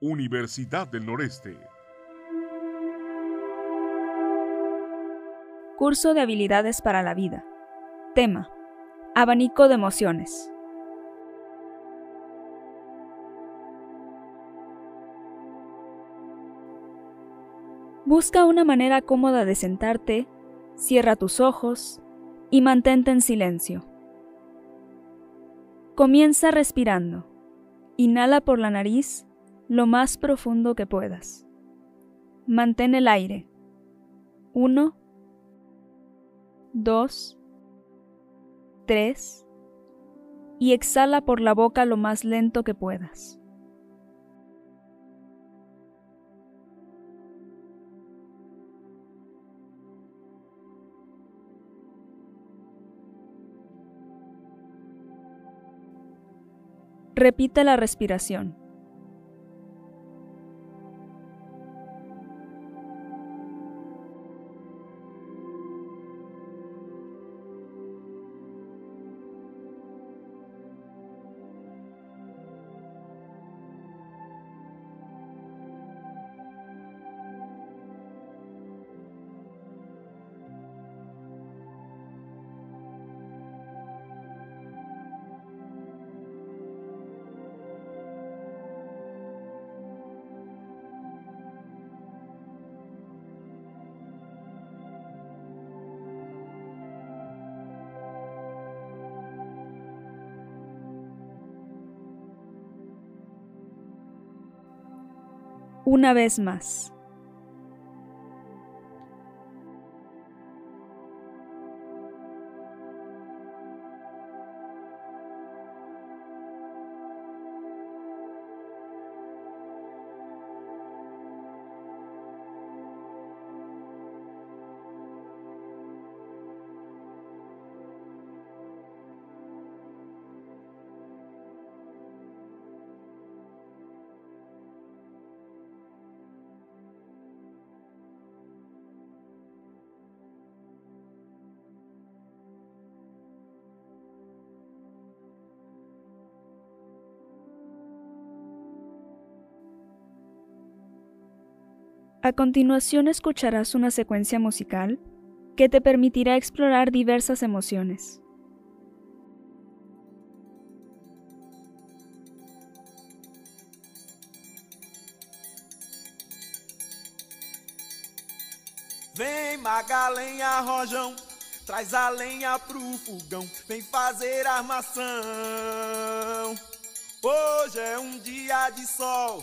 Universidad del Noreste. Curso de habilidades para la vida. Tema. Abanico de emociones. Busca una manera cómoda de sentarte, cierra tus ojos y mantente en silencio. Comienza respirando. Inhala por la nariz lo más profundo que puedas. Mantén el aire. 1, 2, 3 y exhala por la boca lo más lento que puedas. Repite la respiración. Una vez más. A continuación escucharás una secuencia musical que te permitirá explorar diversas emociones. Vem Magalenha Rojão, traz a lenha pro fogão, vem fazer armação. Hoje é um dia de sol,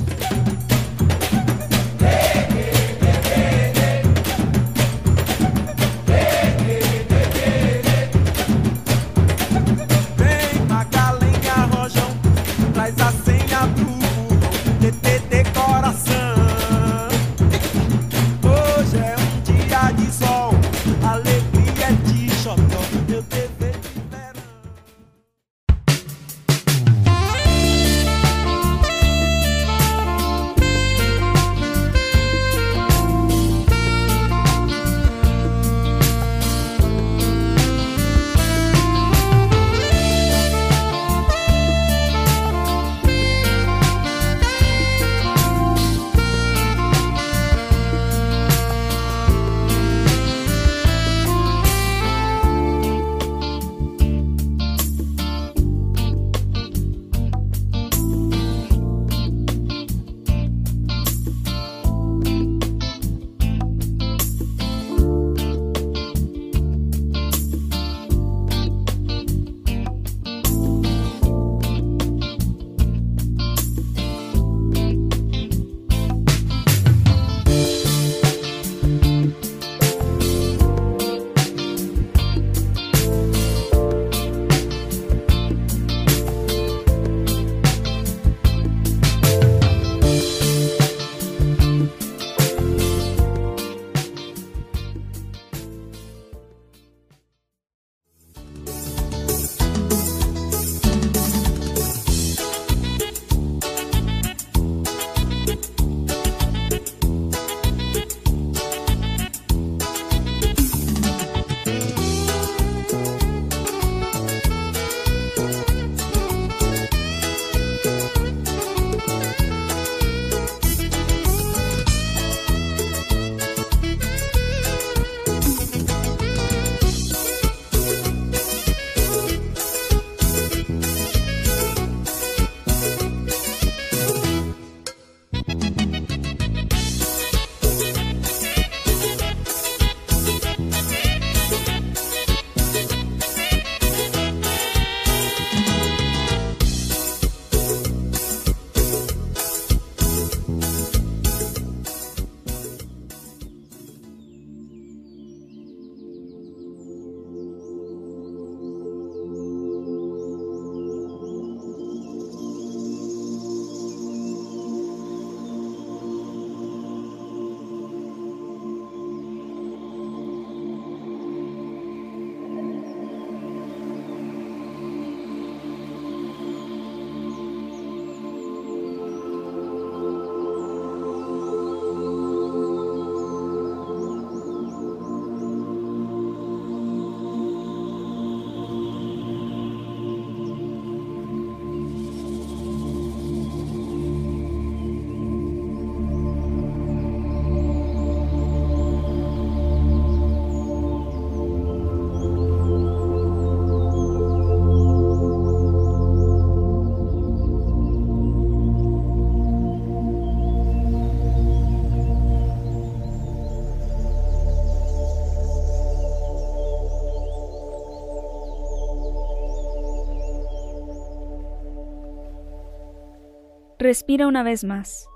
Respira una vez más.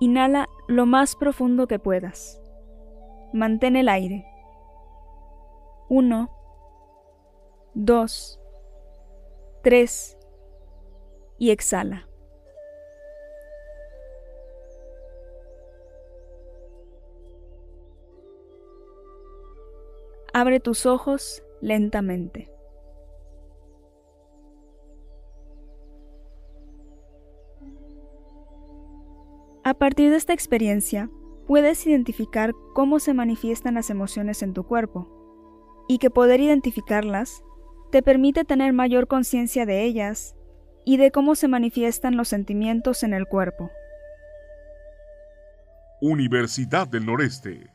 Inhala lo más profundo que puedas. Mantén el aire. 1, 2, 3 y exhala. Abre tus ojos lentamente. Partir de esta experiencia, puedes identificar cómo se manifiestan las emociones en tu cuerpo y que poder identificarlas te permite tener mayor conciencia de ellas y de cómo se manifiestan los sentimientos en el cuerpo. Universidad del Noreste.